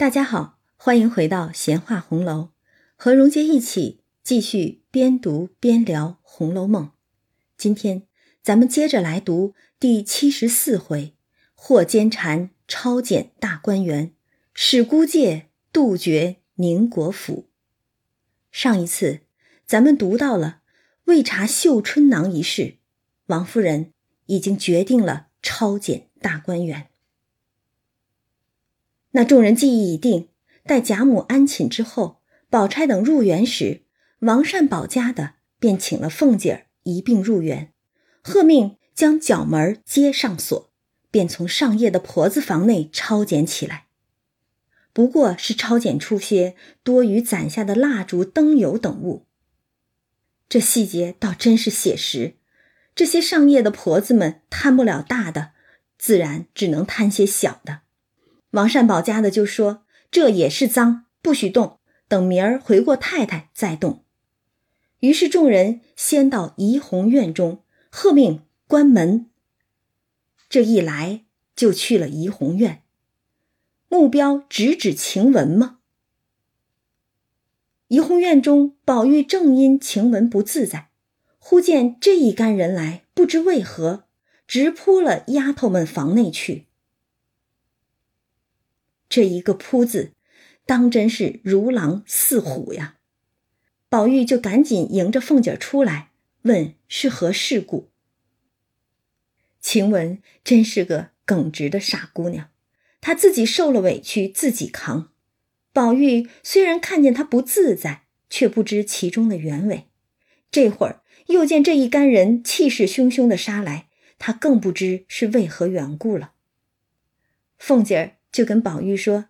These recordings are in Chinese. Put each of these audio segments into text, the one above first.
大家好，欢迎回到闲话红楼，和荣杰一起继续边读边聊《红楼梦》。今天咱们接着来读第七十四回：霍坚禅抄检大观园，史孤介杜绝宁国府。上一次咱们读到了为查绣春囊一事，王夫人已经决定了抄检大观园。那众人计议已定，待贾母安寝之后，宝钗等入园时，王善保家的便请了凤姐儿一并入园，喝命将角门接上锁，便从上夜的婆子房内抄检起来。不过是抄检出些多余攒下的蜡烛、灯油等物。这细节倒真是写实。这些上夜的婆子们贪不了大的，自然只能贪些小的。王善保家的就说：“这也是脏，不许动，等明儿回过太太再动。”于是众人先到怡红院中，喝命关门。这一来就去了怡红院，目标直指晴雯吗？怡红院中，宝玉正因晴雯不自在，忽见这一干人来，不知为何，直扑了丫头们房内去。这一个“扑”字，当真是如狼似虎呀！宝玉就赶紧迎着凤姐出来，问是何事故。晴雯真是个耿直的傻姑娘，她自己受了委屈自己扛。宝玉虽然看见她不自在，却不知其中的原委。这会儿又见这一干人气势汹汹的杀来，他更不知是为何缘故了。凤姐儿。就跟宝玉说，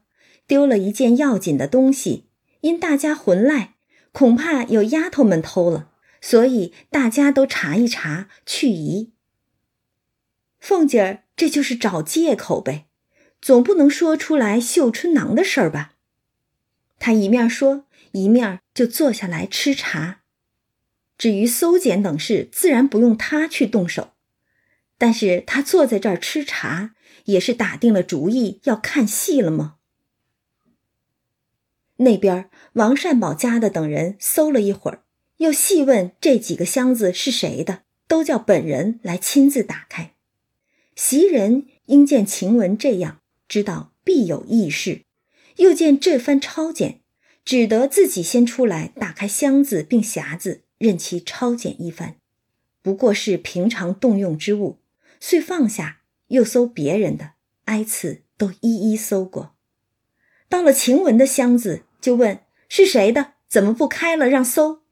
丢了一件要紧的东西，因大家混赖，恐怕有丫头们偷了，所以大家都查一查去疑。凤姐儿这就是找借口呗，总不能说出来绣春囊的事儿吧？她一面说，一面就坐下来吃茶。至于搜检等事，自然不用她去动手，但是她坐在这儿吃茶。也是打定了主意要看戏了吗？那边王善保家的等人搜了一会儿，又细问这几个箱子是谁的，都叫本人来亲自打开。袭人应见晴雯这样，知道必有异事，又见这番抄检，只得自己先出来打开箱子并匣子，任其抄检一番。不过是平常动用之物，遂放下。又搜别人的，挨次都一一搜过。到了晴雯的箱子，就问是谁的，怎么不开了让搜？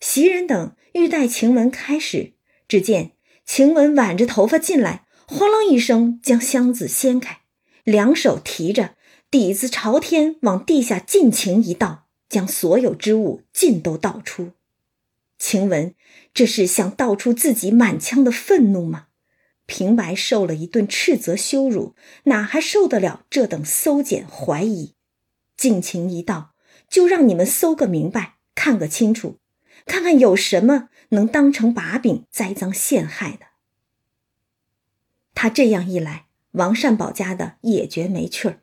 袭人等欲待晴雯开始，只见晴雯挽着头发进来，哐啷一声将箱子掀开，两手提着底子朝天往地下尽情一倒，将所有之物尽都倒出。晴雯这是想倒出自己满腔的愤怒吗？平白受了一顿斥责羞辱，哪还受得了这等搜检怀疑？尽情一道，就让你们搜个明白，看个清楚，看看有什么能当成把柄栽赃陷害的。他这样一来，王善保家的也觉没趣儿，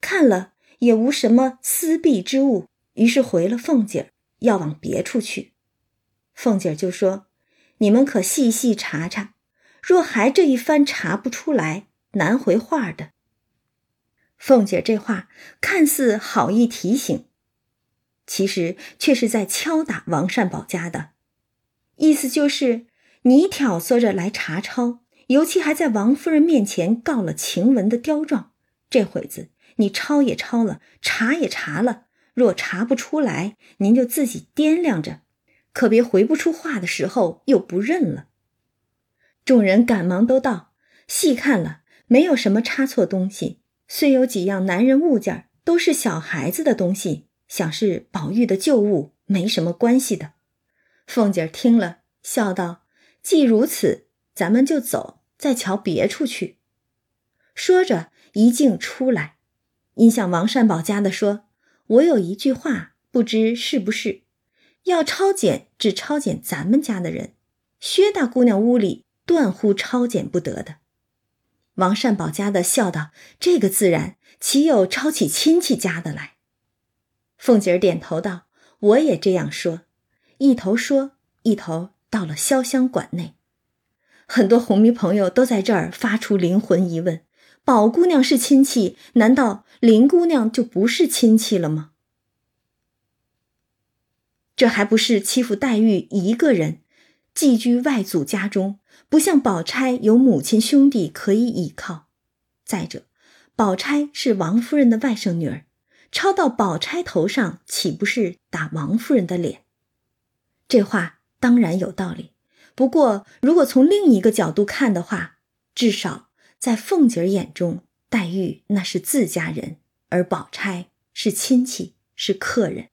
看了也无什么私弊之物，于是回了凤姐儿，要往别处去。凤姐儿就说：“你们可细细查查。”若还这一番查不出来，难回话的。凤姐这话看似好意提醒，其实却是在敲打王善保家的，意思就是你挑唆着来查抄，尤其还在王夫人面前告了晴雯的刁状。这会子你抄也抄了，查也查了，若查不出来，您就自己掂量着，可别回不出话的时候又不认了。众人赶忙都道：“细看了，没有什么差错东西。虽有几样男人物件，都是小孩子的东西，想是宝玉的旧物，没什么关系的。”凤姐听了，笑道：“既如此，咱们就走，再瞧别处去。”说着，一径出来，因向王善保家的说：“我有一句话，不知是不是？要抄检，只抄检咱们家的人。薛大姑娘屋里。”断乎抄检不得的。王善保家的笑道：“这个自然，岂有抄起亲戚家的来？”凤姐儿点头道：“我也这样说。”一头说，一头到了潇湘馆内。很多红迷朋友都在这儿发出灵魂疑问：宝姑娘是亲戚，难道林姑娘就不是亲戚了吗？这还不是欺负黛玉一个人，寄居外祖家中，不像宝钗有母亲兄弟可以倚靠。再者，宝钗是王夫人的外甥女儿，抄到宝钗头上，岂不是打王夫人的脸？这话当然有道理。不过，如果从另一个角度看的话，至少在凤姐儿眼中，黛玉那是自家人，而宝钗是亲戚，是客人。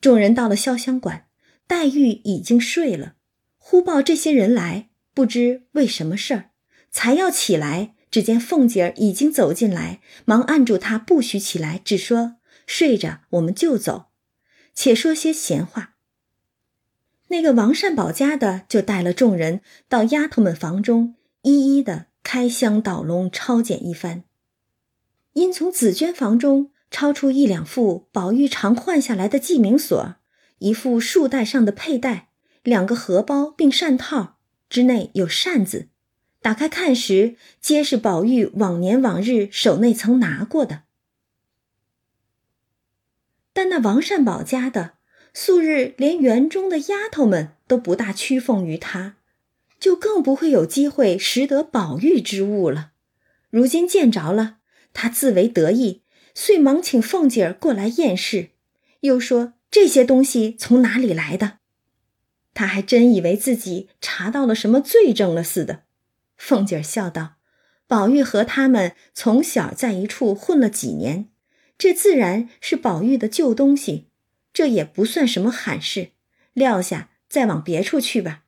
众人到了潇湘馆，黛玉已经睡了。忽报这些人来，不知为什么事儿，才要起来，只见凤姐儿已经走进来，忙按住她，不许起来，只说：“睡着，我们就走，且说些闲话。”那个王善保家的就带了众人到丫头们房中，一一的开箱倒笼抄检一番。因从紫娟房中抄出一两副宝玉常换下来的记名锁，一副束带上的佩带，两个荷包并扇套，之内有扇子。打开看时，皆是宝玉往年往日手内曾拿过的。但那王善保家的。素日连园中的丫头们都不大屈奉于他，就更不会有机会识得宝玉之物了。如今见着了，他自为得意，遂忙请凤姐儿过来验视，又说这些东西从哪里来的。他还真以为自己查到了什么罪证了似的。凤姐笑道：“宝玉和他们从小在一处混了几年，这自然是宝玉的旧东西。”这也不算什么罕事，撂下再往别处去吧。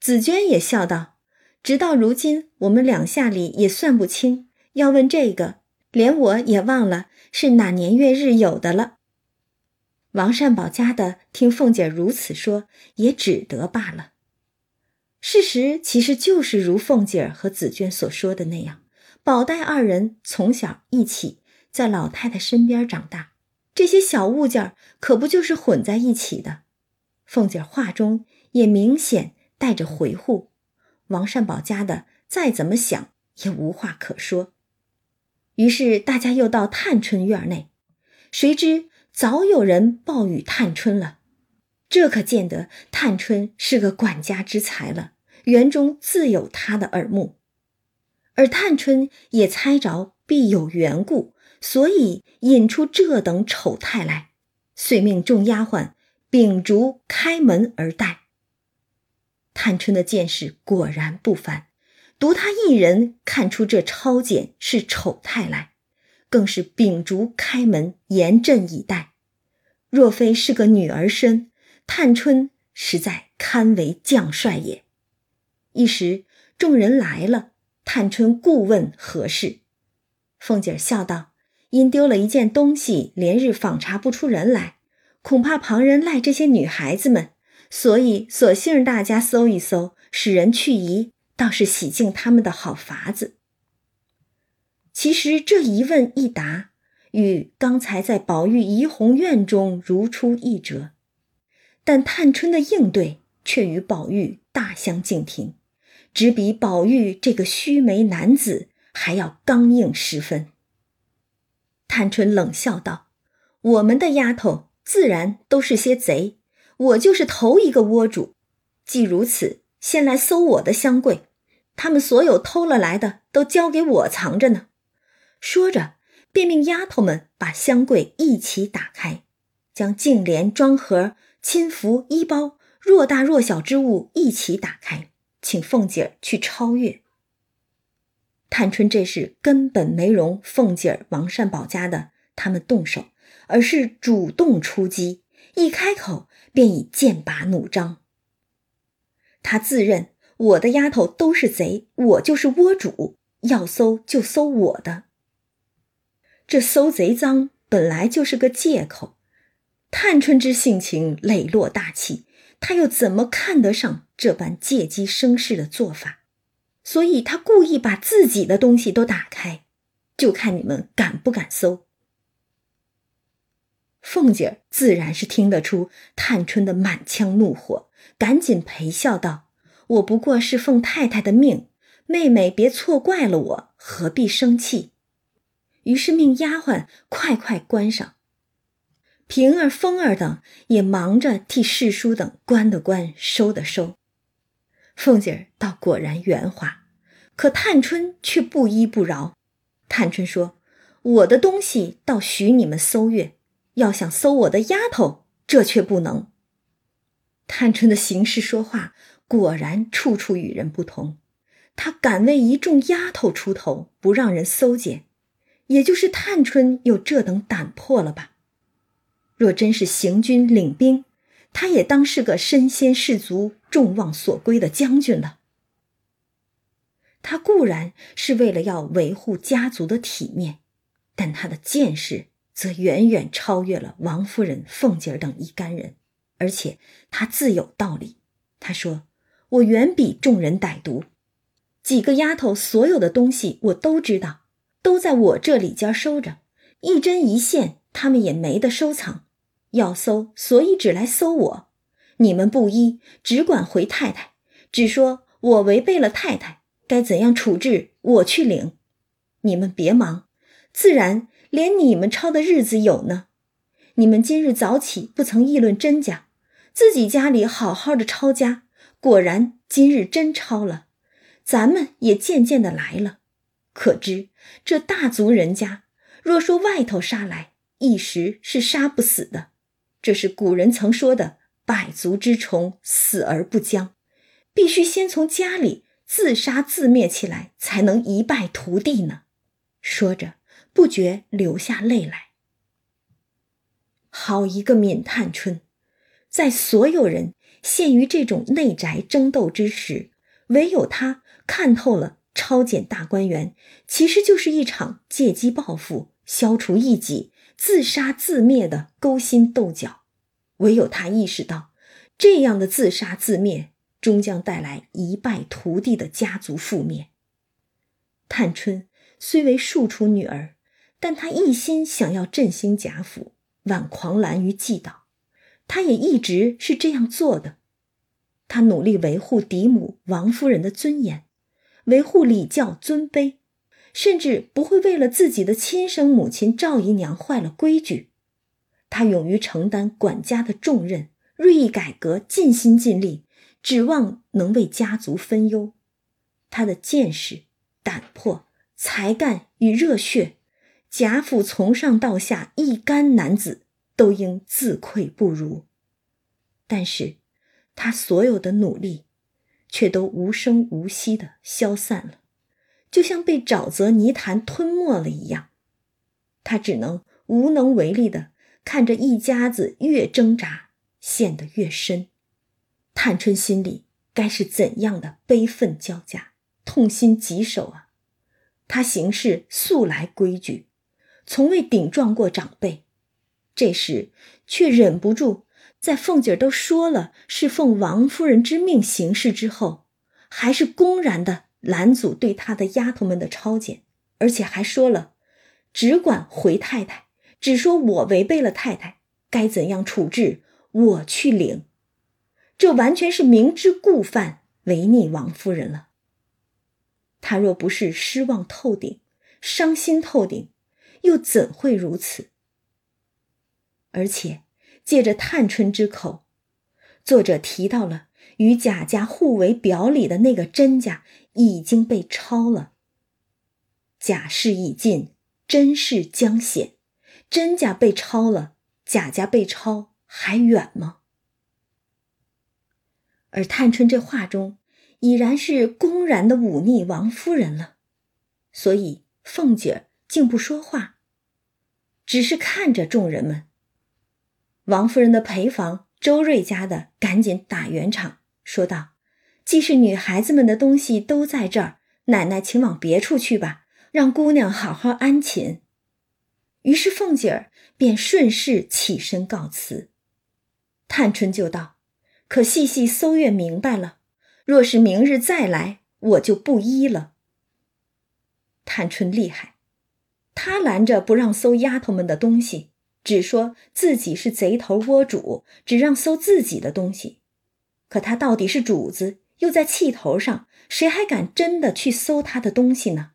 紫娟也笑道：“直到如今，我们两下里也算不清。要问这个，连我也忘了是哪年月日有的了。”王善保家的听凤姐如此说，也只得罢了。事实其实就是如凤姐和紫娟所说的那样，宝黛二人从小一起在老太太身边长大。这些小物件可不就是混在一起的？凤姐话中也明显带着回护。王善保家的再怎么想也无话可说。于是大家又到探春院内，谁知早有人报与探春了。这可见得探春是个管家之才了，园中自有她的耳目，而探春也猜着必有缘故。所以引出这等丑态来，遂命众丫鬟秉烛开门而待。探春的见识果然不凡，独她一人看出这抄检是丑态来，更是秉烛开门严阵以待。若非是个女儿身，探春实在堪为将帅也。一时众人来了，探春故问何事，凤姐笑道。因丢了一件东西，连日访查不出人来，恐怕旁人赖这些女孩子们，所以索性大家搜一搜，使人去疑，倒是洗净他们的好法子。其实这一问一答，与刚才在宝玉怡红院中如出一辙，但探春的应对却与宝玉大相径庭，只比宝玉这个须眉男子还要刚硬十分。探春冷笑道：“我们的丫头自然都是些贼，我就是头一个窝主。既如此，先来搜我的箱柜，他们所有偷了来的都交给我藏着呢。”说着，便命丫头们把箱柜一起打开，将净莲、装盒、亲服、衣包，若大若小之物一起打开，请凤姐儿去超越。探春这事根本没容凤姐儿、王善保家的他们动手，而是主动出击，一开口便已剑拔弩张。他自认我的丫头都是贼，我就是窝主，要搜就搜我的。这搜贼赃本来就是个借口。探春之性情磊落大气，她又怎么看得上这般借机生事的做法？所以她故意把自己的东西都打开，就看你们敢不敢搜。凤姐儿自然是听得出探春的满腔怒火，赶紧陪笑道：“我不过是奉太太的命，妹妹别错怪了我，何必生气？”于是命丫鬟快快关上。平儿、凤儿等也忙着替侍书等关的关，收的收。凤姐儿倒果然圆滑，可探春却不依不饶。探春说：“我的东西倒许你们搜阅。”要想搜我的丫头，这却不能。探春的行事说话果然处处与人不同，她敢为一众丫头出头，不让人搜检，也就是探春有这等胆魄了吧？若真是行军领兵，她也当是个身先士卒、众望所归的将军了。她固然是为了要维护家族的体面，但她的见识。则远远超越了王夫人、凤姐儿等一干人，而且她自有道理。她说：“我远比众人歹毒，几个丫头所有的东西我都知道，都在我这里间收着，一针一线他们也没得收藏。要搜，所以只来搜我。你们不依，只管回太太，只说我违背了太太，该怎样处置，我去领。你们别忙，自然。”连你们抄的日子有呢，你们今日早起不曾议论真假，自己家里好好的抄家，果然今日真抄了，咱们也渐渐的来了。可知这大族人家，若说外头杀来，一时是杀不死的。这是古人曾说的“百足之虫，死而不僵”，必须先从家里自杀自灭起来，才能一败涂地呢。说着。不觉流下泪来。好一个闵探春，在所有人陷于这种内宅争斗之时，唯有他看透了抄检大观园其实就是一场借机报复、消除异己、自杀自灭的勾心斗角。唯有他意识到，这样的自杀自灭终将带来一败涂地的家族覆灭。探春虽为庶出女儿。但他一心想要振兴贾府，挽狂澜于既倒，他也一直是这样做的。他努力维护嫡母王夫人的尊严，维护礼教尊卑，甚至不会为了自己的亲生母亲赵姨娘坏了规矩。他勇于承担管家的重任，锐意改革，尽心尽力，指望能为家族分忧。他的见识、胆魄、才干与热血。贾府从上到下一干男子都应自愧不如，但是，他所有的努力，却都无声无息的消散了，就像被沼泽泥潭吞没了一样。他只能无能为力的看着一家子越挣扎陷得越深。探春心里该是怎样的悲愤交加、痛心疾首啊！他行事素来规矩。从未顶撞过长辈，这时却忍不住在凤姐儿都说了是奉王夫人之命行事之后，还是公然的拦阻对她的丫头们的抄检，而且还说了只管回太太，只说我违背了太太，该怎样处置我去领。这完全是明知故犯，违逆王夫人了。他若不是失望透顶，伤心透顶。又怎会如此？而且借着探春之口，作者提到了与贾家互为表里的那个甄家已经被抄了。贾氏已尽，甄氏将显。甄家被抄了，贾家被抄还远吗？而探春这话中，已然是公然的忤逆王夫人了。所以凤姐儿。竟不说话，只是看着众人们。王夫人的陪房周瑞家的赶紧打圆场，说道：“既是女孩子们的东西都在这儿，奶奶请往别处去吧，让姑娘好好安寝。”于是凤姐儿便顺势起身告辞。探春就道：“可细细搜阅明白了，若是明日再来，我就不依了。探春厉害，他拦着不让搜丫头们的东西，只说自己是贼头窝主，只让搜自己的东西。可他到底是主子，又在气头上，谁还敢真的去搜他的东西呢？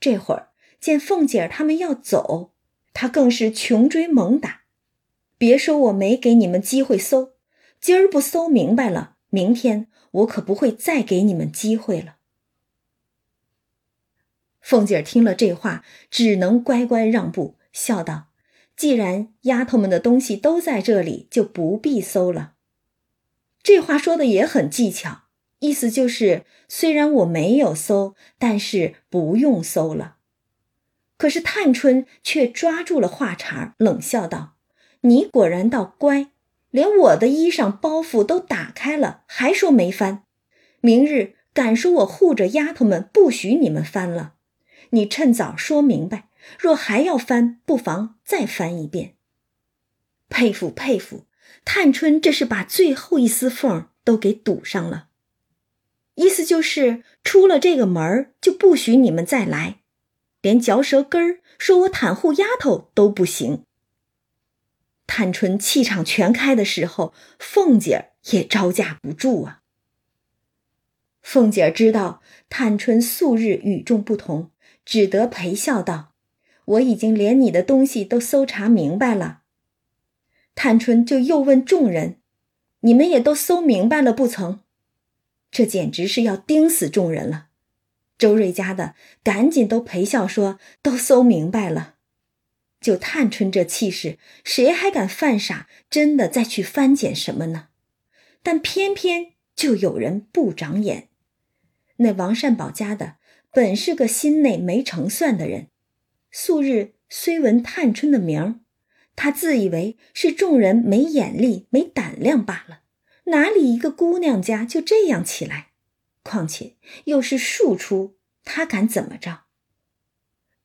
这会儿见凤姐儿他们要走，他更是穷追猛打。别说我没给你们机会搜，今儿不搜明白了，明天我可不会再给你们机会了。凤姐儿听了这话，只能乖乖让步，笑道：“既然丫头们的东西都在这里，就不必搜了。”这话说的也很技巧，意思就是虽然我没有搜，但是不用搜了。可是探春却抓住了话茬，冷笑道：“你果然倒乖，连我的衣裳包袱都打开了，还说没翻。明日敢说我护着丫头们，不许你们翻了。”你趁早说明白，若还要翻，不妨再翻一遍。佩服佩服，探春这是把最后一丝缝都给堵上了，意思就是出了这个门就不许你们再来，连嚼舌根儿说我袒护丫头都不行。探春气场全开的时候，凤姐儿也招架不住啊。凤姐儿知道探春素日与众不同。只得陪笑道：“我已经连你的东西都搜查明白了。”探春就又问众人：“你们也都搜明白了不曾？”这简直是要盯死众人了。周瑞家的赶紧都陪笑说：“都搜明白了。”就探春这气势，谁还敢犯傻？真的再去翻检什么呢？但偏偏就有人不长眼。那王善保家的。本是个心内没成算的人，素日虽闻探春的名儿，他自以为是众人没眼力、没胆量罢了。哪里一个姑娘家就这样起来？况且又是庶出，他敢怎么着？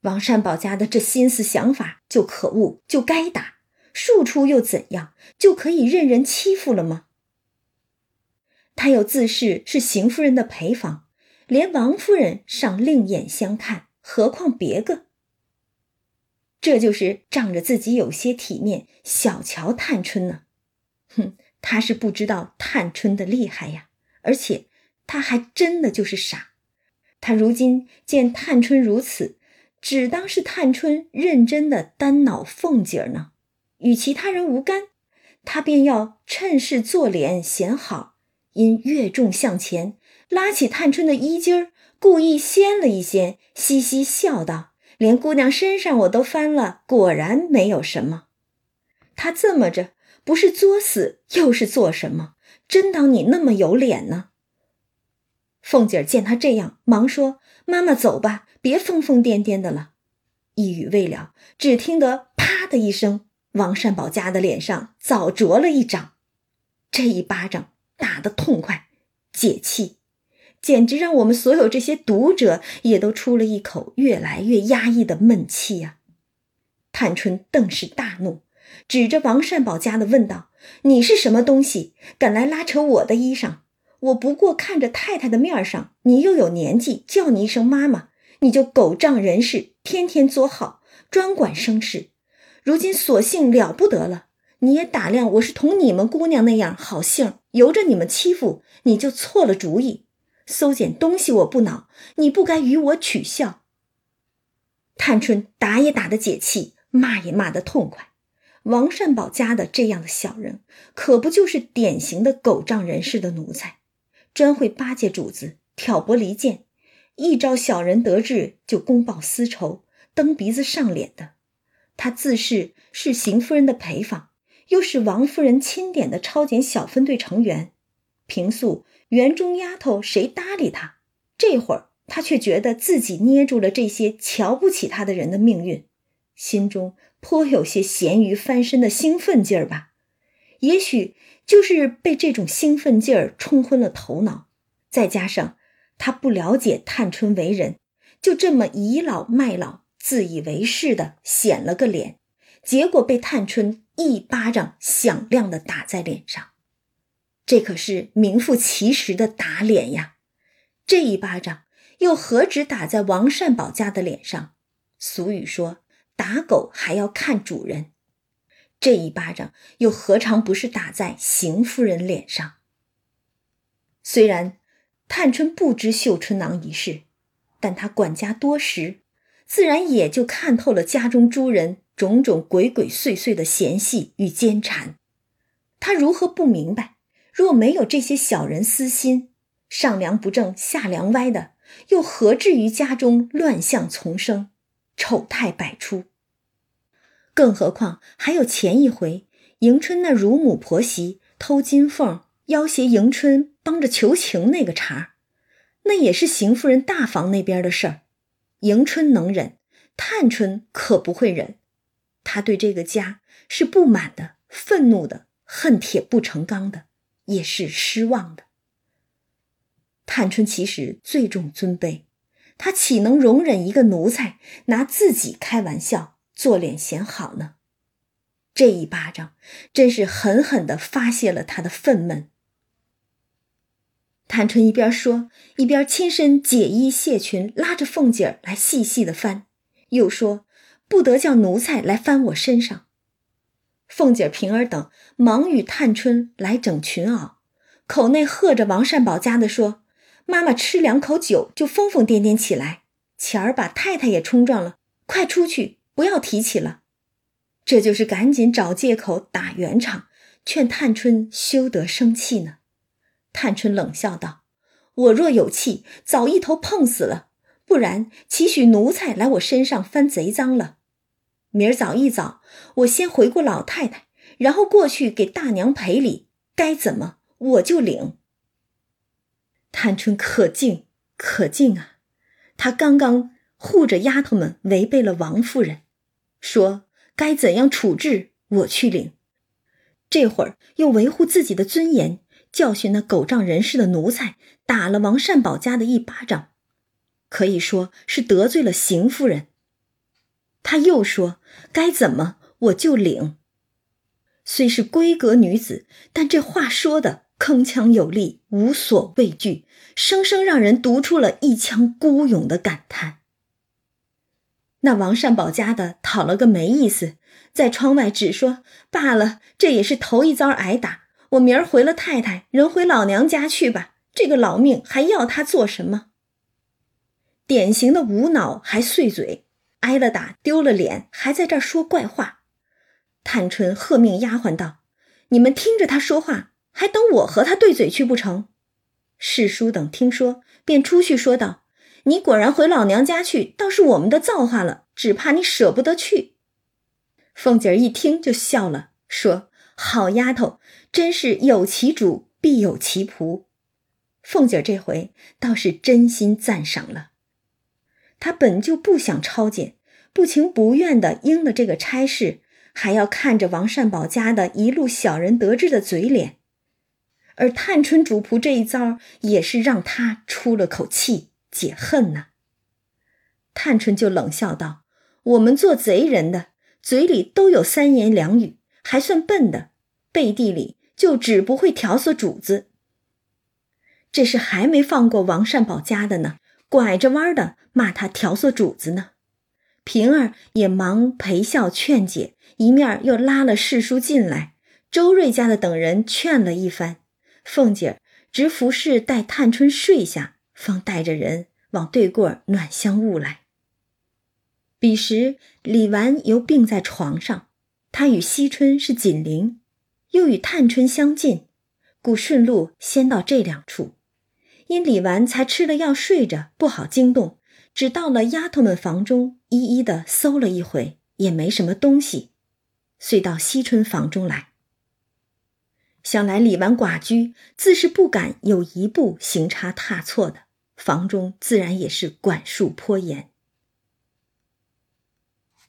王善保家的这心思想法就可恶，就该打。庶出又怎样？就可以任人欺负了吗？他又自恃是邢夫人的陪房。连王夫人尚另眼相看，何况别个？这就是仗着自己有些体面，小瞧探春呢。哼，他是不知道探春的厉害呀，而且他还真的就是傻。他如今见探春如此，只当是探春认真的单恼凤姐儿呢，与其他人无干，他便要趁势做脸显好，因越重向前。拉起探春的衣襟儿，故意掀了一掀，嘻嘻笑道：“连姑娘身上我都翻了，果然没有什么。他这么着，不是作死，又是做什么？真当你那么有脸呢？”凤姐儿见他这样，忙说：“妈妈走吧，别疯疯癫癫的了。”一语未了，只听得“啪”的一声，王善保家的脸上早着了一掌。这一巴掌打得痛快，解气。简直让我们所有这些读者也都出了一口越来越压抑的闷气呀！探春顿时大怒，指着王善保家的问道：“你是什么东西，敢来拉扯我的衣裳？我不过看着太太的面上，你又有年纪，叫你一声妈妈，你就狗仗人势，天天作好，专管生事。如今索性了不得了，你也打量我是同你们姑娘那样好性，由着你们欺负，你就错了主意。”搜捡东西我不恼，你不该与我取笑。探春打也打得解气，骂也骂得痛快。王善保家的这样的小人，可不就是典型的狗仗人势的奴才，专会巴结主子，挑拨离间，一招小人得志就公报私仇，蹬鼻子上脸的。他自恃是邢夫人的陪房，又是王夫人钦点的超检小分队成员，平素。园中丫头谁搭理他？这会儿他却觉得自己捏住了这些瞧不起他的人的命运，心中颇有些咸鱼翻身的兴奋劲儿吧。也许就是被这种兴奋劲儿冲昏了头脑，再加上他不了解探春为人，就这么倚老卖老、自以为是的显了个脸，结果被探春一巴掌响亮的打在脸上。这可是名副其实的打脸呀！这一巴掌又何止打在王善保家的脸上？俗语说：“打狗还要看主人。”这一巴掌又何尝不是打在邢夫人脸上？虽然探春不知绣春囊一事，但她管家多时，自然也就看透了家中诸人种种鬼鬼祟祟的嫌隙与奸缠。她如何不明白？若没有这些小人私心，上梁不正下梁歪的，又何至于家中乱象丛生，丑态百出？更何况还有前一回，迎春那乳母婆媳偷金凤，要挟迎春帮着求情那个茬儿那也是邢夫人大房那边的事儿。迎春能忍，探春可不会忍。她对这个家是不满的、愤怒的、恨铁不成钢的，也是失望的。探春其实最重尊卑，她岂能容忍一个奴才拿自己开玩笑？做脸显好呢，这一巴掌真是狠狠的发泄了他的愤懑。探春一边说，一边亲身解衣卸裙，拉着凤姐儿来细细的翻，又说：“不得叫奴才来翻我身上。”凤姐、平儿等忙与探春来整裙袄，口内喝着王善保家的说：“妈妈吃两口酒就疯疯癫癫起来，前儿把太太也冲撞了，快出去！”不要提起了，这就是赶紧找借口打圆场，劝探春休得生气呢。探春冷笑道：“我若有气，早一头碰死了，不然岂许奴才来我身上翻贼赃了？明儿早一早，我先回过老太太，然后过去给大娘赔礼，该怎么我就领。”探春可敬可敬啊！她刚刚护着丫头们，违背了王夫人。说该怎样处置，我去领。这会儿又维护自己的尊严，教训那狗仗人势的奴才，打了王善保家的一巴掌，可以说是得罪了邢夫人。他又说该怎么我就领。虽是闺阁女子，但这话说的铿锵有力，无所畏惧，生生让人读出了一腔孤勇的感叹。那王善保家的讨了个没意思，在窗外只说罢了，这也是头一遭挨打。我明儿回了太太，人回老娘家去吧。这个老命还要他做什么？典型的无脑还碎嘴，挨了打丢了脸，还在这儿说怪话。探春喝命丫鬟道：“你们听着他说话，还等我和他对嘴去不成？”世叔等听说，便出去说道。你果然回老娘家去，倒是我们的造化了。只怕你舍不得去。凤姐儿一听就笑了，说：“好丫头，真是有其主必有其仆。”凤姐儿这回倒是真心赞赏了。他本就不想抄检，不情不愿的应了这个差事，还要看着王善保家的一路小人得志的嘴脸，而探春主仆这一遭，也是让他出了口气。解恨呢？探春就冷笑道：“我们做贼人的嘴里都有三言两语，还算笨的，背地里就只不会挑唆主子。这是还没放过王善保家的呢，拐着弯的骂他调唆主子呢。”平儿也忙陪笑劝解，一面又拉了世叔进来，周瑞家的等人劝了一番，凤姐儿直服侍待探春睡下。方带着人往对过暖香屋来。彼时李纨犹病在床上，她与惜春是紧邻，又与探春相近，故顺路先到这两处。因李纨才吃了药睡着，不好惊动，只到了丫头们房中，一一的搜了一回，也没什么东西，遂到惜春房中来。想来李纨寡居，自是不敢有一步行差踏错的。房中自然也是管束颇严。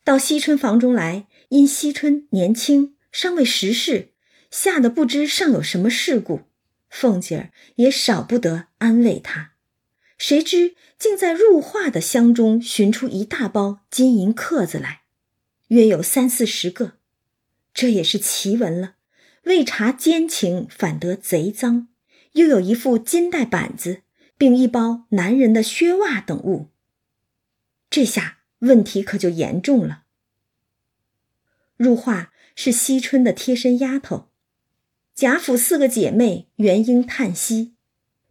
到惜春房中来，因惜春年轻，尚未识事，吓得不知尚有什么事故。凤姐儿也少不得安慰他。谁知竟在入画的箱中寻出一大包金银克子来，约有三四十个。这也是奇闻了。未查奸情，反得贼赃。又有一副金带板子。并一包男人的靴袜等物。这下问题可就严重了。入画是惜春的贴身丫头，贾府四个姐妹原应叹息，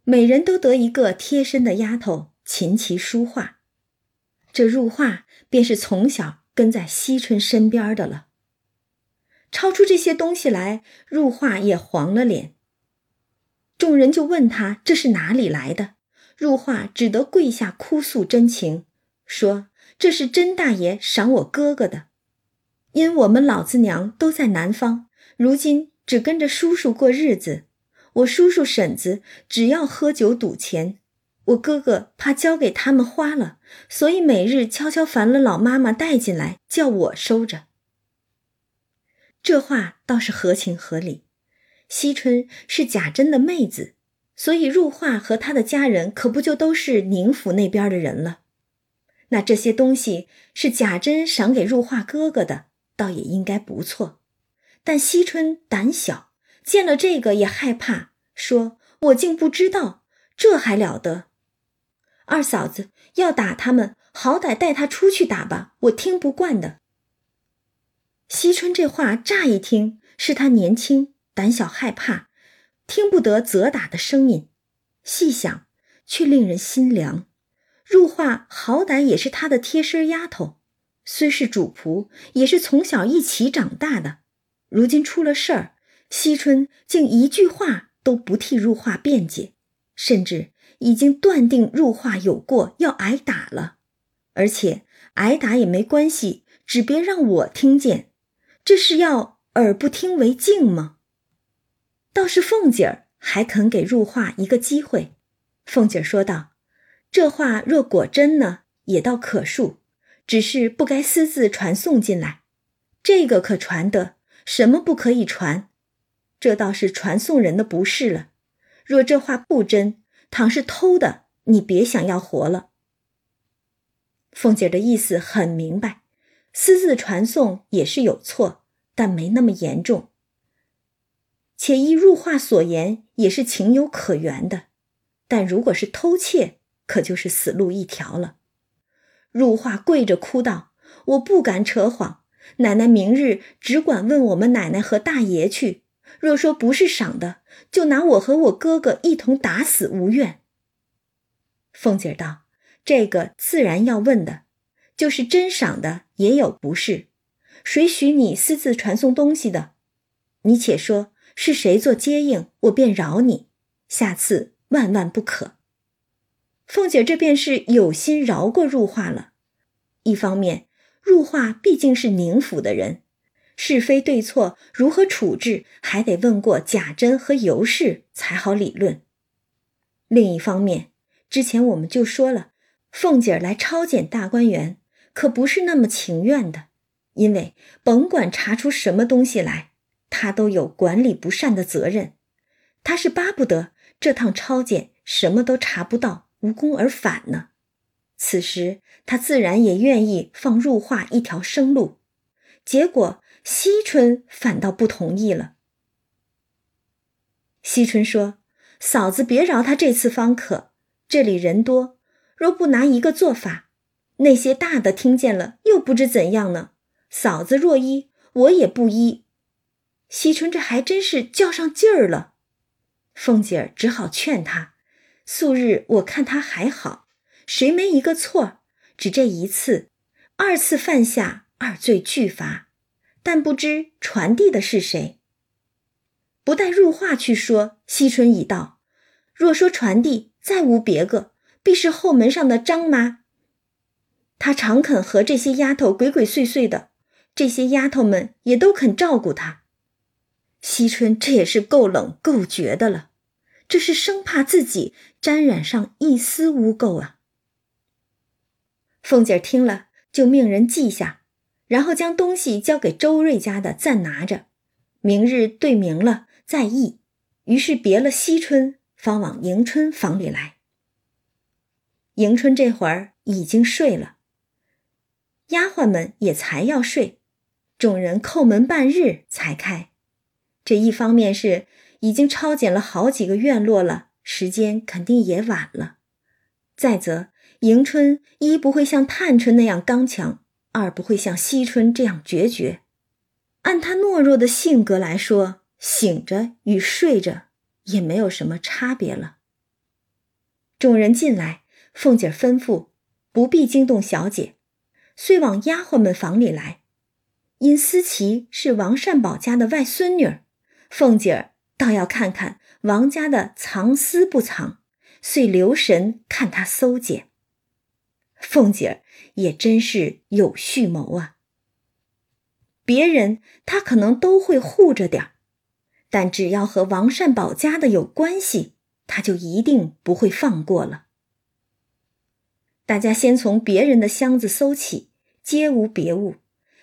每人都得一个贴身的丫头琴棋书画，这入画便是从小跟在惜春身边的了。抄出这些东西来，入画也黄了脸。众人就问他这是哪里来的，入画只得跪下哭诉真情，说这是甄大爷赏我哥哥的，因我们老子娘都在南方，如今只跟着叔叔过日子，我叔叔婶子只要喝酒赌钱，我哥哥怕交给他们花了，所以每日悄悄烦了老妈妈带进来，叫我收着。这话倒是合情合理。惜春是贾珍的妹子，所以入画和他的家人可不就都是宁府那边的人了？那这些东西是贾珍赏给入画哥哥的，倒也应该不错。但惜春胆小，见了这个也害怕，说：“我竟不知道，这还了得？二嫂子要打他们，好歹带他出去打吧，我听不惯的。”惜春这话乍一听是他年轻、胆小、害怕，听不得责打的声音；细想，却令人心凉。入画好歹也是他的贴身丫头，虽是主仆，也是从小一起长大的。如今出了事儿，惜春竟一句话都不替入画辩解，甚至已经断定入画有过，要挨打了。而且挨打也没关系，只别让我听见。这是要耳不听为净吗？倒是凤姐儿还肯给入画一个机会。凤姐儿说道：“这话若果真呢，也倒可恕，只是不该私自传送进来。这个可传得，什么不可以传？这倒是传送人的不是了。若这话不真，倘是偷的，你别想要活了。”凤姐的意思很明白。私自传送也是有错，但没那么严重。且依入画所言，也是情有可原的。但如果是偷窃，可就是死路一条了。入画跪着哭道：“我不敢扯谎，奶奶明日只管问我们奶奶和大爷去。若说不是赏的，就拿我和我哥哥一同打死无怨。”凤姐道：“这个自然要问的。”就是真赏的也有不是，谁许你私自传送东西的？你且说是谁做接应，我便饶你。下次万万不可。凤姐这便是有心饶过入画了。一方面，入画毕竟是宁府的人，是非对错如何处置，还得问过贾珍和尤氏才好理论。另一方面，之前我们就说了，凤姐儿来抄检大观园。可不是那么情愿的，因为甭管查出什么东西来，他都有管理不善的责任。他是巴不得这趟抄检什么都查不到，无功而返呢。此时他自然也愿意放入画一条生路。结果惜春反倒不同意了。惜春说：“嫂子别饶他这次方可，这里人多，若不拿一个做法。”那些大的听见了，又不知怎样呢。嫂子若依，我也不依。惜春这还真是较上劲儿了。凤姐儿只好劝他：素日我看他还好，谁没一个错？只这一次，二次犯下，二罪俱罚。但不知传递的是谁？不待入画去说，惜春已道：若说传递，再无别个，必是后门上的张妈。他常肯和这些丫头鬼鬼祟祟的，这些丫头们也都肯照顾他。惜春这也是够冷够绝的了，这是生怕自己沾染上一丝污垢啊。凤姐听了，就命人记下，然后将东西交给周瑞家的暂拿着，明日对明了再议。于是别了惜春，方往迎春房里来。迎春这会儿已经睡了。丫鬟们也才要睡，众人叩门半日才开。这一方面是已经抄检了好几个院落了，时间肯定也晚了。再则，迎春一不会像探春那样刚强，二不会像惜春这样决绝。按她懦弱的性格来说，醒着与睡着也没有什么差别了。众人进来，凤姐吩咐不必惊动小姐，遂往丫鬟们房里来。因思琪是王善保家的外孙女儿，凤姐儿倒要看看王家的藏私不藏，遂留神看她搜检。凤姐儿也真是有蓄谋啊。别人他可能都会护着点儿，但只要和王善保家的有关系，他就一定不会放过了。大家先从别人的箱子搜起，皆无别物。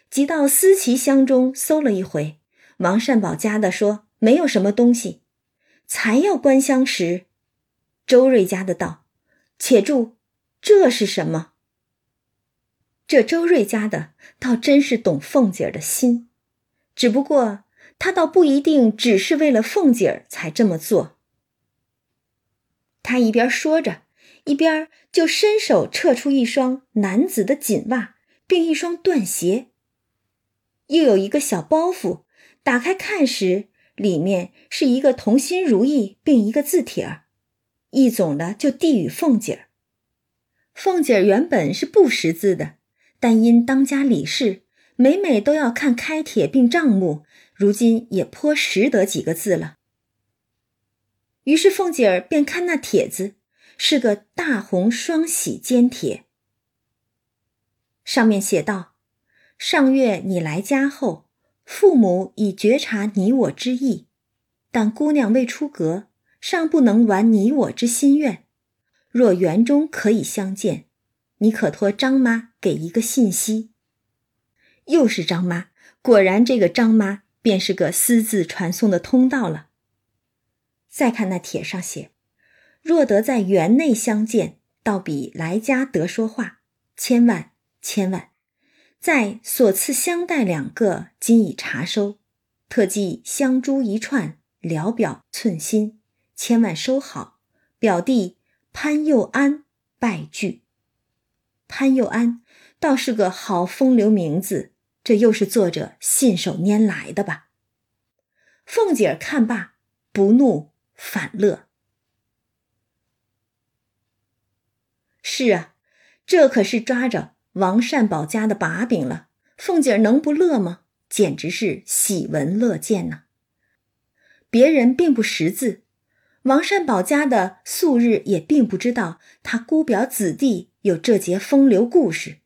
即到思琪箱中搜了一回，王善保家的说没有什么东西。才要关箱时，周瑞家的道：“且住，这是什么？”这周瑞家的倒真是懂凤姐儿的心，只不过他倒不一定只是为了凤姐儿才这么做。他一边说着，一边就伸手撤出一双男子的锦袜，并一双缎鞋。又有一个小包袱，打开看时，里面是一个同心如意，并一个字帖儿，一总的就递与凤姐儿。凤姐儿原本是不识字的，但因当家理事，每每都要看开帖并账目，如今也颇识得几个字了。于是凤姐儿便看那帖子，是个大红双喜笺帖，上面写道。上月你来家后，父母已觉察你我之意，但姑娘未出阁，尚不能完你我之心愿。若园中可以相见，你可托张妈给一个信息。又是张妈，果然这个张妈便是个私自传送的通道了。再看那帖上写：若得在园内相见，倒比来家得说话，千万千万。在所赐香袋两个，今已查收，特寄香珠一串，聊表寸心，千万收好。表弟潘佑安拜具。潘佑安倒是个好风流名字，这又是作者信手拈来的吧？凤姐儿看罢，不怒反乐。是啊，这可是抓着。王善保家的把柄了，凤姐儿能不乐吗？简直是喜闻乐见呐！别人并不识字，王善保家的素日也并不知道他姑表子弟有这节风流故事，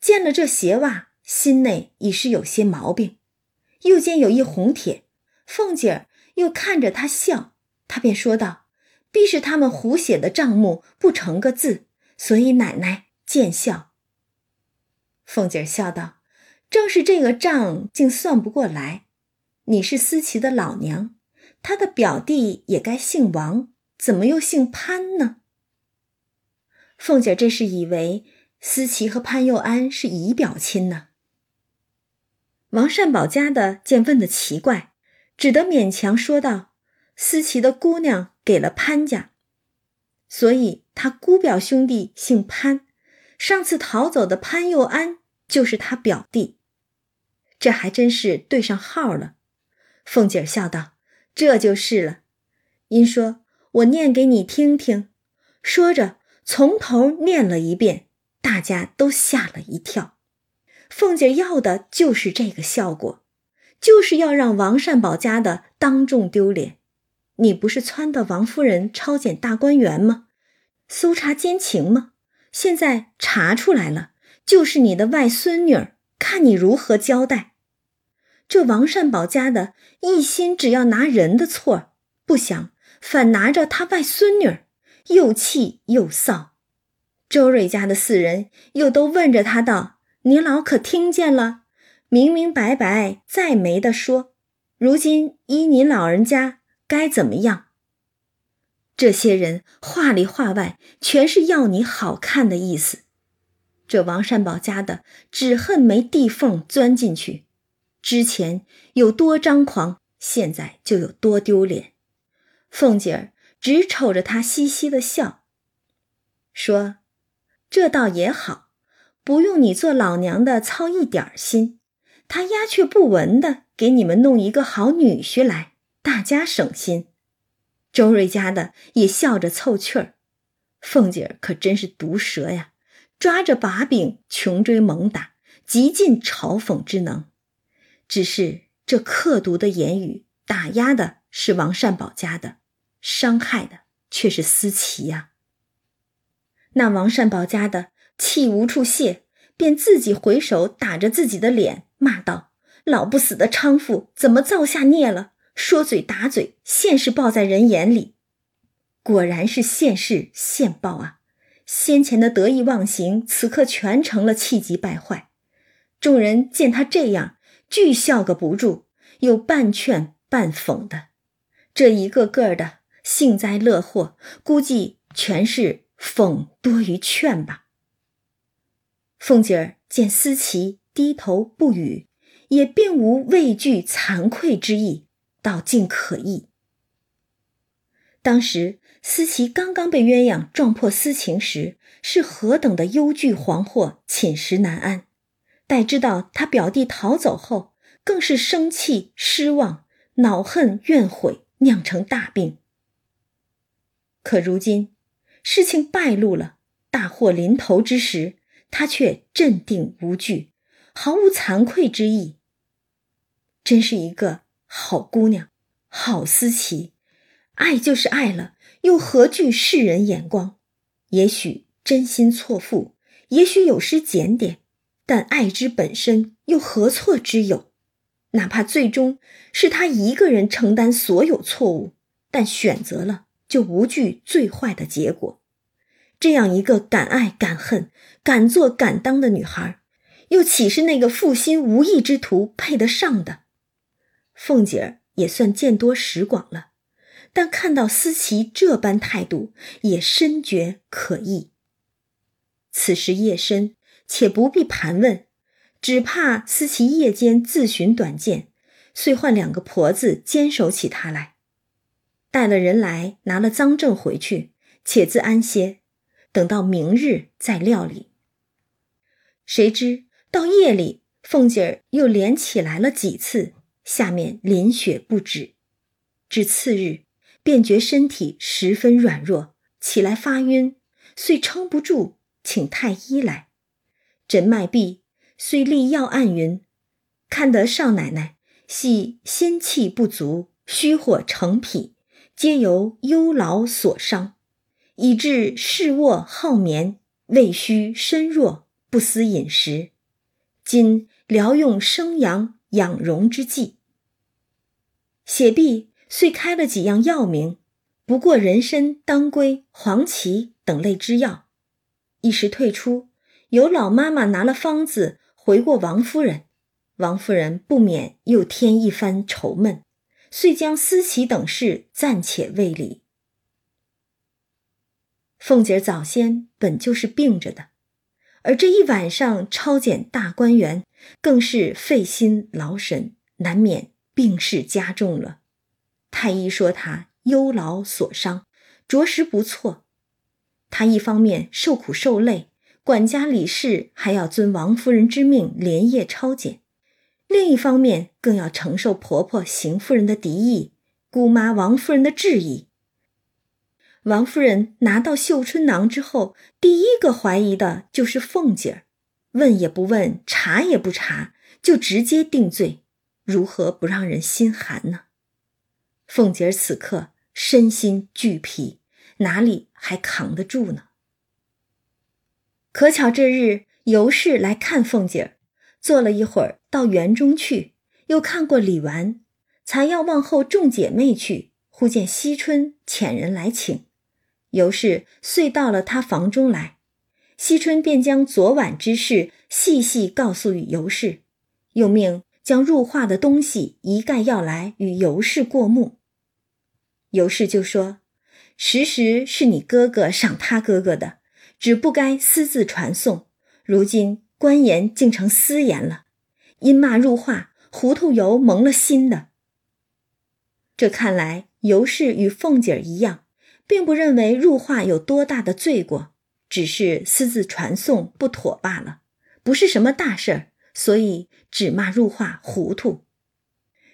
见了这鞋袜，心内已是有些毛病。又见有一红帖，凤姐儿又看着他笑，他便说道：“必是他们胡写的账目不成个字，所以奶奶见笑。”凤姐儿笑道：“正是这个账竟算不过来。你是思琪的老娘，他的表弟也该姓王，怎么又姓潘呢？”凤姐这是以为思琪和潘佑安是姨表亲呢。王善保家的见问的奇怪，只得勉强说道：“思琪的姑娘给了潘家，所以他姑表兄弟姓潘。”上次逃走的潘佑安就是他表弟，这还真是对上号了。凤姐笑道：“这就是了。”因说：“我念给你听听。”说着从头念了一遍，大家都吓了一跳。凤姐要的就是这个效果，就是要让王善保家的当众丢脸。你不是撺掇王夫人抄检大观园吗？搜查奸情吗？现在查出来了，就是你的外孙女儿，看你如何交代。这王善保家的一心只要拿人的错，不想反拿着他外孙女儿，又气又臊。周瑞家的四人又都问着他道：“你老可听见了？明明白白，再没得说。如今依您老人家该怎么样？”这些人话里话外全是要你好看的意思。这王善保家的只恨没地缝钻进去，之前有多张狂，现在就有多丢脸。凤姐儿只瞅着他嘻嘻的笑，说：“这倒也好，不用你做老娘的操一点心。他鸦雀不闻的给你们弄一个好女婿来，大家省心。”周瑞家的也笑着凑趣儿。凤姐可真是毒舌呀，抓着把柄穷追猛打，极尽嘲讽之能。只是这刻毒的言语，打压的是王善保家的，伤害的却是思琪呀。那王善保家的气无处泄，便自己回手打着自己的脸，骂道：“老不死的娼妇，怎么造下孽了？说嘴打嘴，现世报在人眼里。”果然是现世现报啊！先前的得意忘形，此刻全成了气急败坏。众人见他这样，俱笑个不住，又半劝半讽的。这一个个的幸灾乐祸，估计全是讽多于劝吧。凤姐儿见思琪低头不语，也并无畏惧惭愧之意，倒竟可意。当时思琪刚刚被鸳鸯撞破私情时，是何等的忧惧惶惑、寝食难安；待知道他表弟逃走后，更是生气、失望、恼恨、怨悔，酿成大病。可如今事情败露了，大祸临头之时，他却镇定无惧，毫无惭愧之意。真是一个好姑娘，好思琪。爱就是爱了，又何惧世人眼光？也许真心错付，也许有失检点，但爱之本身又何错之有？哪怕最终是他一个人承担所有错误，但选择了，就无惧最坏的结果。这样一个敢爱敢恨、敢做敢当的女孩，又岂是那个负心无义之徒配得上的？凤姐儿也算见多识广了。但看到思琪这般态度，也深觉可疑。此时夜深，且不必盘问，只怕思琪夜间自寻短见，遂唤两个婆子坚守起她来，带了人来拿了赃证回去，且自安歇，等到明日再料理。谁知到夜里，凤姐儿又连起来了几次，下面淋血不止，至次日。便觉身体十分软弱，起来发晕，遂撑不住，请太医来诊脉毕，遂立药按云，看得少奶奶系心气不足，虚火成脾，皆由忧劳所伤，以致嗜卧好眠，胃虚身弱，不思饮食。今疗用生阳养荣之剂，写毕。遂开了几样药名，不过人参、当归、黄芪等类之药。一时退出，有老妈妈拿了方子回过王夫人，王夫人不免又添一番愁闷，遂将思琪等事暂且未理。凤姐早先本就是病着的，而这一晚上抄检大观园，更是费心劳神，难免病势加重了。太医说他忧劳所伤，着实不错。他一方面受苦受累，管家李氏还要遵王夫人之命连夜抄检；另一方面更要承受婆婆邢夫人的敌意，姑妈王夫人的质疑。王夫人拿到绣春囊之后，第一个怀疑的就是凤姐儿，问也不问，查也不查，就直接定罪，如何不让人心寒呢？凤姐儿此刻身心俱疲，哪里还扛得住呢？可巧这日尤氏来看凤姐儿，坐了一会儿，到园中去，又看过李纨，才要往后众姐妹去，忽见惜春遣人来请，尤氏遂到了她房中来，惜春便将昨晚之事细细告诉与尤氏，又命将入画的东西一概要来与尤氏过目。尤氏就说：“时时是你哥哥赏他哥哥的，只不该私自传送。如今官言竟成私言了，因骂入画，糊涂油蒙了心的。这看来尤氏与凤姐儿一样，并不认为入画有多大的罪过，只是私自传送不妥罢了，不是什么大事儿，所以只骂入画糊涂。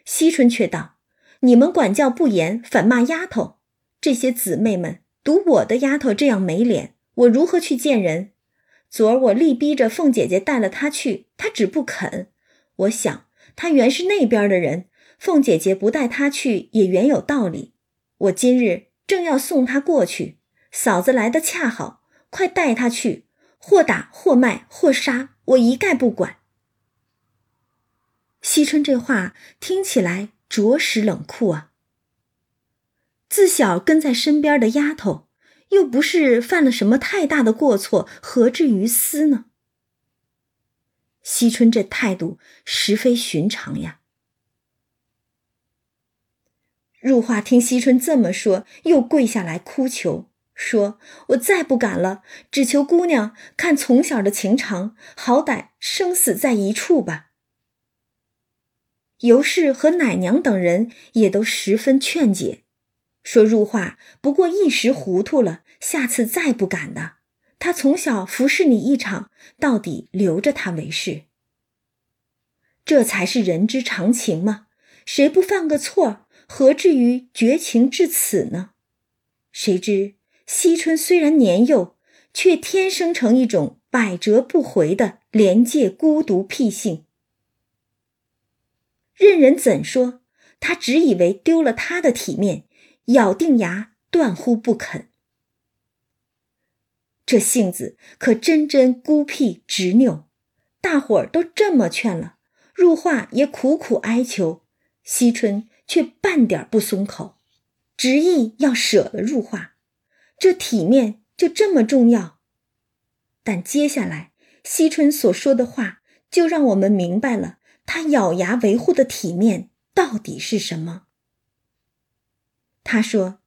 惜春却道：“你们管教不严，反骂丫头，这些姊妹们赌我的丫头这样没脸，我如何去见人？昨儿我力逼着凤姐姐带了她去，她只不肯。我想她原是那边的人，凤姐姐不带她去也原有道理。我今日。”正要送他过去，嫂子来的恰好，快带他去，或打或卖或杀，我一概不管。惜春这话听起来着实冷酷啊。自小跟在身边的丫头，又不是犯了什么太大的过错，何至于私呢？惜春这态度实非寻常呀。入画听惜春这么说，又跪下来哭求，说：“我再不敢了，只求姑娘看从小的情长，好歹生死在一处吧。”尤氏和奶娘等人也都十分劝解，说：“入画不过一时糊涂了，下次再不敢的。他从小服侍你一场，到底留着他为是。这才是人之常情嘛，谁不犯个错？”何至于绝情至此呢？谁知惜春虽然年幼，却天生成一种百折不回的廉洁孤独僻性。任人怎说，他只以为丢了他的体面，咬定牙断乎不肯。这性子可真真孤僻执拗，大伙儿都这么劝了，入画也苦苦哀求，惜春。却半点不松口，执意要舍了入画，这体面就这么重要。但接下来惜春所说的话，就让我们明白了他咬牙维护的体面到底是什么。他说：“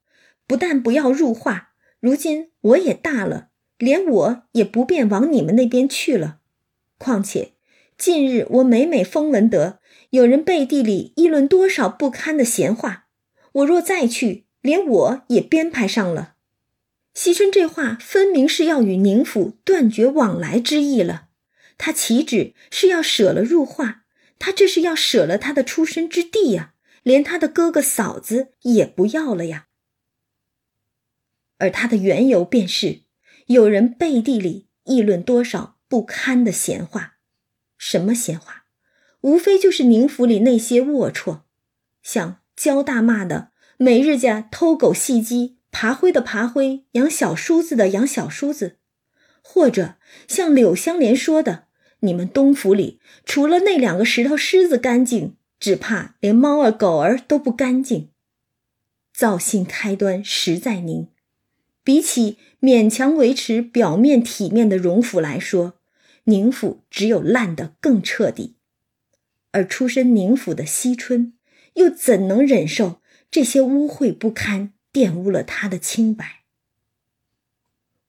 不但不要入画，如今我也大了，连我也不便往你们那边去了。况且近日我每每风闻得。”有人背地里议论多少不堪的闲话，我若再去，连我也编排上了。惜春这话分明是要与宁府断绝往来之意了。他岂止是要舍了入画，他这是要舍了他的出身之地呀，连他的哥哥嫂子也不要了呀。而他的缘由便是，有人背地里议论多少不堪的闲话，什么闲话？无非就是宁府里那些龌龊，像焦大骂的每日家偷狗戏鸡、爬灰的爬灰、养小叔子的养小叔子，或者像柳香莲说的，你们东府里除了那两个石头狮子干净，只怕连猫儿狗儿都不干净。造性开端实在宁，比起勉强维持表面体面的荣府来说，宁府只有烂得更彻底。而出身宁府的惜春，又怎能忍受这些污秽不堪，玷污了她的清白？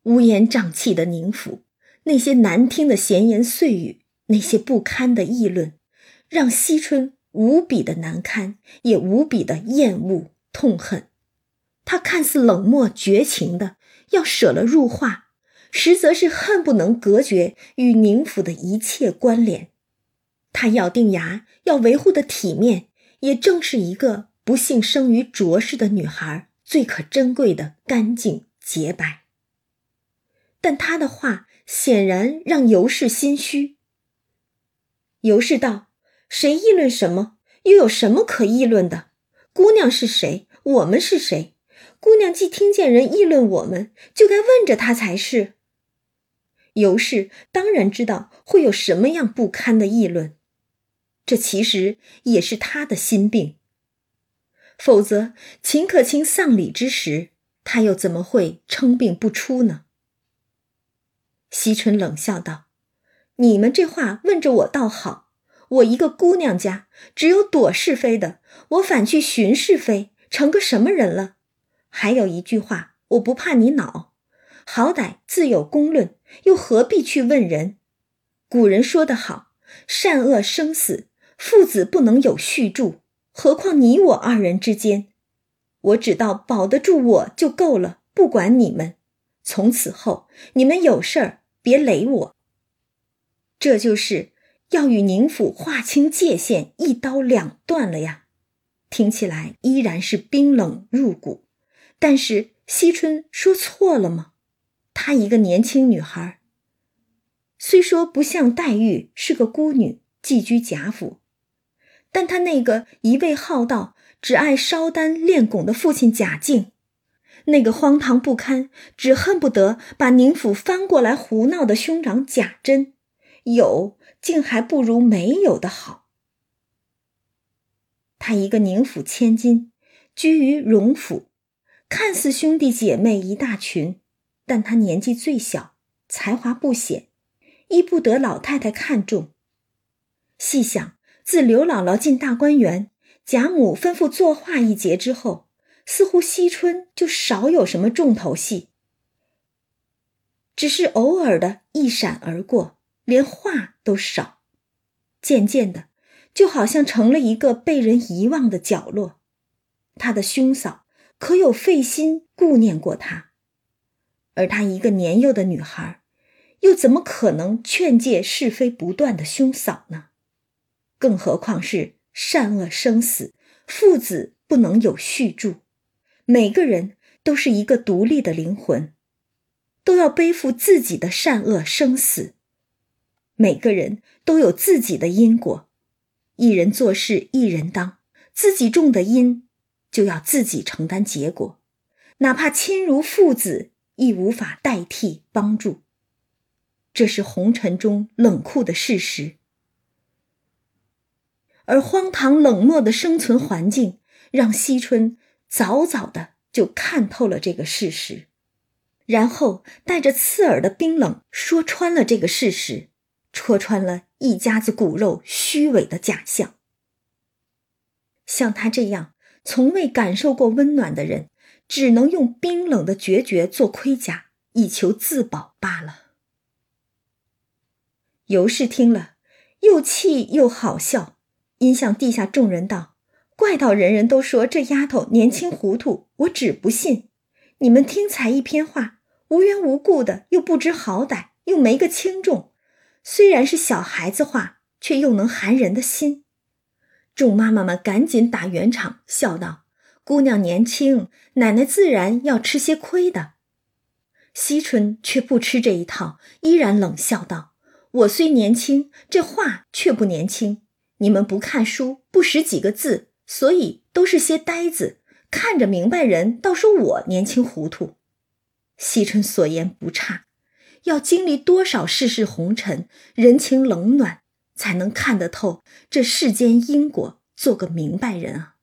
乌烟瘴气的宁府，那些难听的闲言碎语，那些不堪的议论，让惜春无比的难堪，也无比的厌恶痛恨。他看似冷漠绝情的要舍了入画，实则是恨不能隔绝与宁府的一切关联。他咬定牙要维护的体面，也正是一个不幸生于浊世的女孩最可珍贵的干净洁白。但他的话显然让尤氏心虚。尤氏道：“谁议论什么？又有什么可议论的？姑娘是谁？我们是谁？姑娘既听见人议论我们，就该问着她才是。”尤氏当然知道会有什么样不堪的议论。这其实也是他的心病，否则秦可卿丧礼之时，他又怎么会称病不出呢？惜春冷笑道：“你们这话问着我倒好，我一个姑娘家，只有躲是非的，我反去寻是非，成个什么人了？还有一句话，我不怕你恼，好歹自有公论，又何必去问人？古人说得好，善恶生死。”父子不能有续助，何况你我二人之间？我只道保得住我就够了，不管你们。从此后，你们有事儿别累我。这就是要与宁府划清界限，一刀两断了呀！听起来依然是冰冷入骨，但是惜春说错了吗？她一个年轻女孩，虽说不像黛玉是个孤女，寄居贾府，但她那个一味好道、只爱烧丹炼汞的父亲贾敬。那个荒唐不堪、只恨不得把宁府翻过来胡闹的兄长贾珍，有竟还不如没有的好。他一个宁府千金，居于荣府，看似兄弟姐妹一大群，但他年纪最小，才华不显，亦不得老太太看重。细想，自刘姥姥进大观园，贾母吩咐作画一节之后。似乎惜春就少有什么重头戏，只是偶尔的一闪而过，连话都少。渐渐的，就好像成了一个被人遗忘的角落。他的兄嫂可有费心顾念过他？而他一个年幼的女孩，又怎么可能劝诫是非不断的兄嫂呢？更何况是善恶生死，父子不能有续助。每个人都是一个独立的灵魂，都要背负自己的善恶生死。每个人都有自己的因果，一人做事一人当，自己种的因，就要自己承担结果，哪怕亲如父子，亦无法代替帮助。这是红尘中冷酷的事实，而荒唐冷漠的生存环境，让惜春。早早的就看透了这个事实，然后带着刺耳的冰冷说穿了这个事实，戳穿了一家子骨肉虚伪的假象。像他这样从未感受过温暖的人，只能用冰冷的决绝做盔甲，以求自保罢了。尤氏听了，又气又好笑，因向地下众人道。怪到人人都说这丫头年轻糊涂，我只不信。你们听才一篇话，无缘无故的，又不知好歹，又没个轻重。虽然是小孩子话，却又能寒人的心。众妈妈们赶紧打圆场，笑道：“姑娘年轻，奶奶自然要吃些亏的。”惜春却不吃这一套，依然冷笑道：“我虽年轻，这话却不年轻。你们不看书，不识几个字。”所以都是些呆子，看着明白人，倒说我年轻糊涂。惜春所言不差，要经历多少世事红尘、人情冷暖，才能看得透这世间因果，做个明白人啊！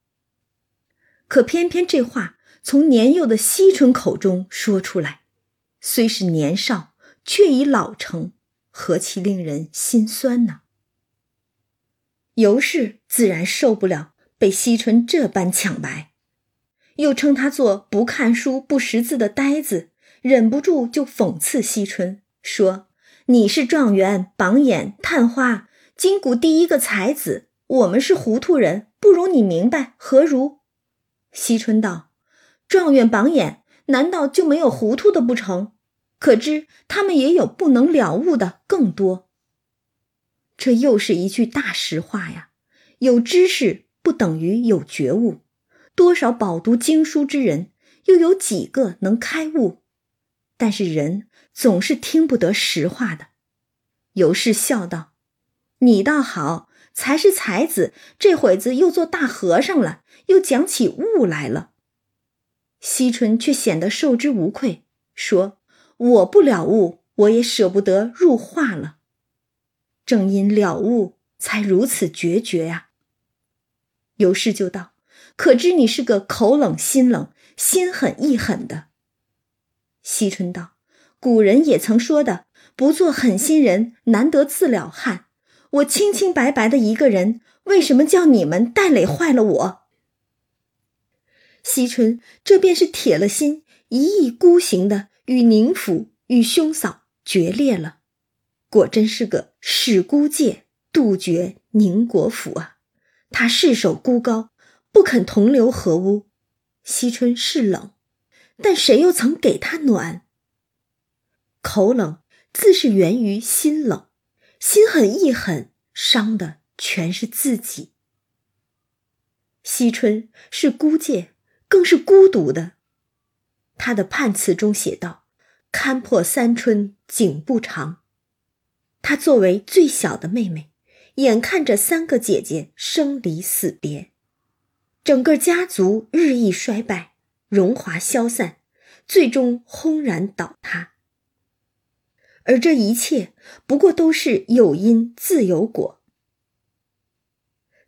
可偏偏这话从年幼的惜春口中说出来，虽是年少，却已老成，何其令人心酸呢？尤氏自然受不了。被惜春这般抢白，又称他做不看书、不识字的呆子，忍不住就讽刺惜春说：“你是状元、榜眼、探花，今古第一个才子，我们是糊涂人，不如你明白，何如？”惜春道：“状元、榜眼，难道就没有糊涂的不成？可知他们也有不能了悟的更多。”这又是一句大实话呀！有知识。不等于有觉悟，多少饱读经书之人，又有几个能开悟？但是人总是听不得实话的。尤氏笑道：“你倒好，才是才子，这会子又做大和尚了，又讲起悟来了。”惜春却显得受之无愧，说：“我不了悟，我也舍不得入画了。正因了悟，才如此决绝呀。”尤氏就道：“可知你是个口冷心冷、心狠意狠的。”惜春道：“古人也曾说的，不做狠心人，难得自了汉。我清清白白的一个人，为什么叫你们带累坏了我？”惜春这便是铁了心，一意孤行的与宁府、与兄嫂决裂了。果真是个使孤介，杜绝宁国府啊！他誓守孤高，不肯同流合污。惜春是冷，但谁又曾给他暖？口冷自是源于心冷，心狠意狠，伤的全是自己。惜春是孤介，更是孤独的。他的判词中写道：“看破三春景不长。”她作为最小的妹妹，眼看着三个姐姐生离死别，整个家族日益衰败，荣华消散，最终轰然倒塌。而这一切不过都是有因自有果。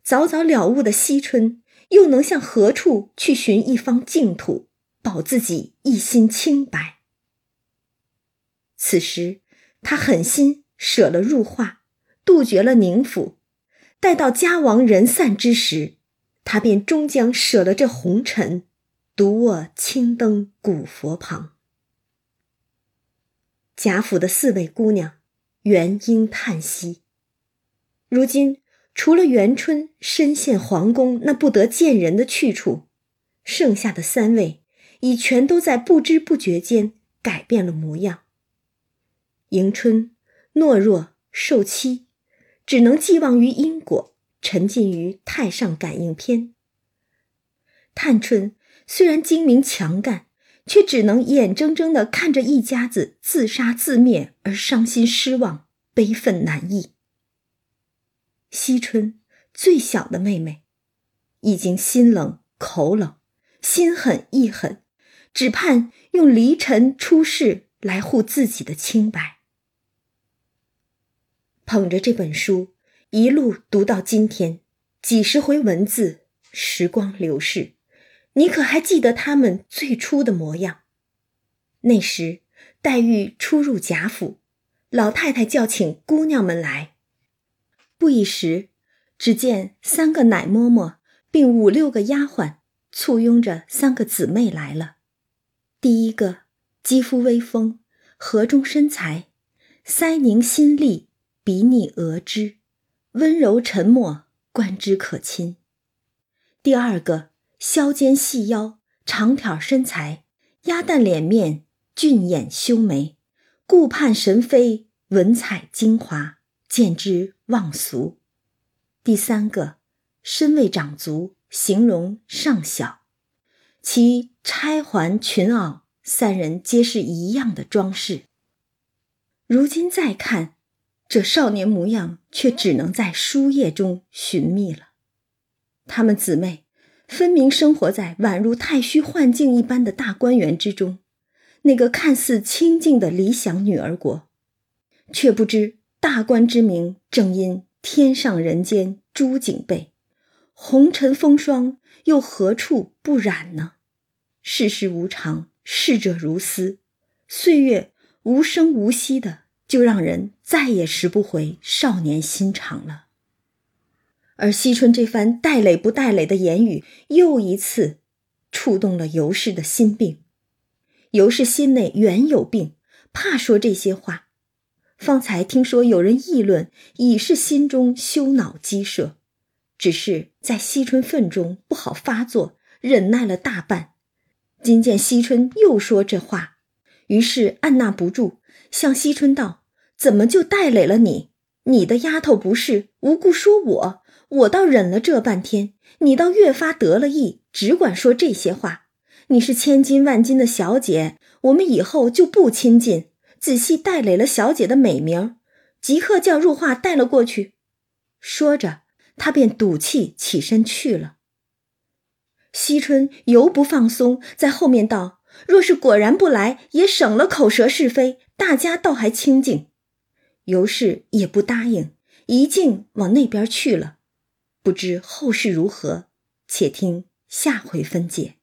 早早了悟的惜春，又能向何处去寻一方净土，保自己一心清白？此时，他狠心舍了入画，杜绝了宁府。待到家亡人散之时，他便终将舍了这红尘，独卧青灯古佛旁。贾府的四位姑娘，元英叹息。如今。除了元春深陷皇宫那不得见人的去处，剩下的三位已全都在不知不觉间改变了模样。迎春懦弱受欺，只能寄望于因果，沉浸于太上感应篇。探春虽然精明强干，却只能眼睁睁地看着一家子自杀自灭而伤心失望，悲愤难抑。惜春最小的妹妹，已经心冷口冷，心狠意狠，只盼用离尘出世来护自己的清白。捧着这本书，一路读到今天，几十回文字，时光流逝，你可还记得他们最初的模样？那时，黛玉初入贾府，老太太叫请姑娘们来。不一时，只见三个奶嬷嬷并五六个丫鬟簇拥着三个姊妹来了。第一个肌肤微丰，河中身材，腮凝心丽，鼻腻额脂，温柔沉默，观之可亲。第二个削肩细腰，长挑身材，鸭蛋脸面，俊眼修眉，顾盼神飞，文采精华。见之忘俗。第三个，身未长足，形容尚小，其钗环裙袄三人皆是一样的装饰。如今再看，这少年模样却只能在书页中寻觅了。她们姊妹分明生活在宛如太虚幻境一般的大观园之中，那个看似清静的理想女儿国，却不知。大观之名，正因天上人间诸景备，红尘风霜又何处不染呢？世事无常，逝者如斯，岁月无声无息的，就让人再也拾不回少年心肠了。而惜春这番带累不带累的言语，又一次触动了尤氏的心病。尤氏心内原有病，怕说这些话。方才听说有人议论，已是心中羞恼积舍，只是在惜春愤中不好发作，忍耐了大半。今见惜春又说这话，于是按捺不住，向惜春道：“怎么就带累了你？你的丫头不是无故说我，我倒忍了这半天，你倒越发得了意，只管说这些话。你是千金万金的小姐，我们以后就不亲近。”仔细带累了小姐的美名，即刻叫入画带了过去。说着，他便赌气起身去了。惜春犹不放松，在后面道：“若是果然不来，也省了口舌是非，大家倒还清静。”尤氏也不答应，一径往那边去了。不知后事如何，且听下回分解。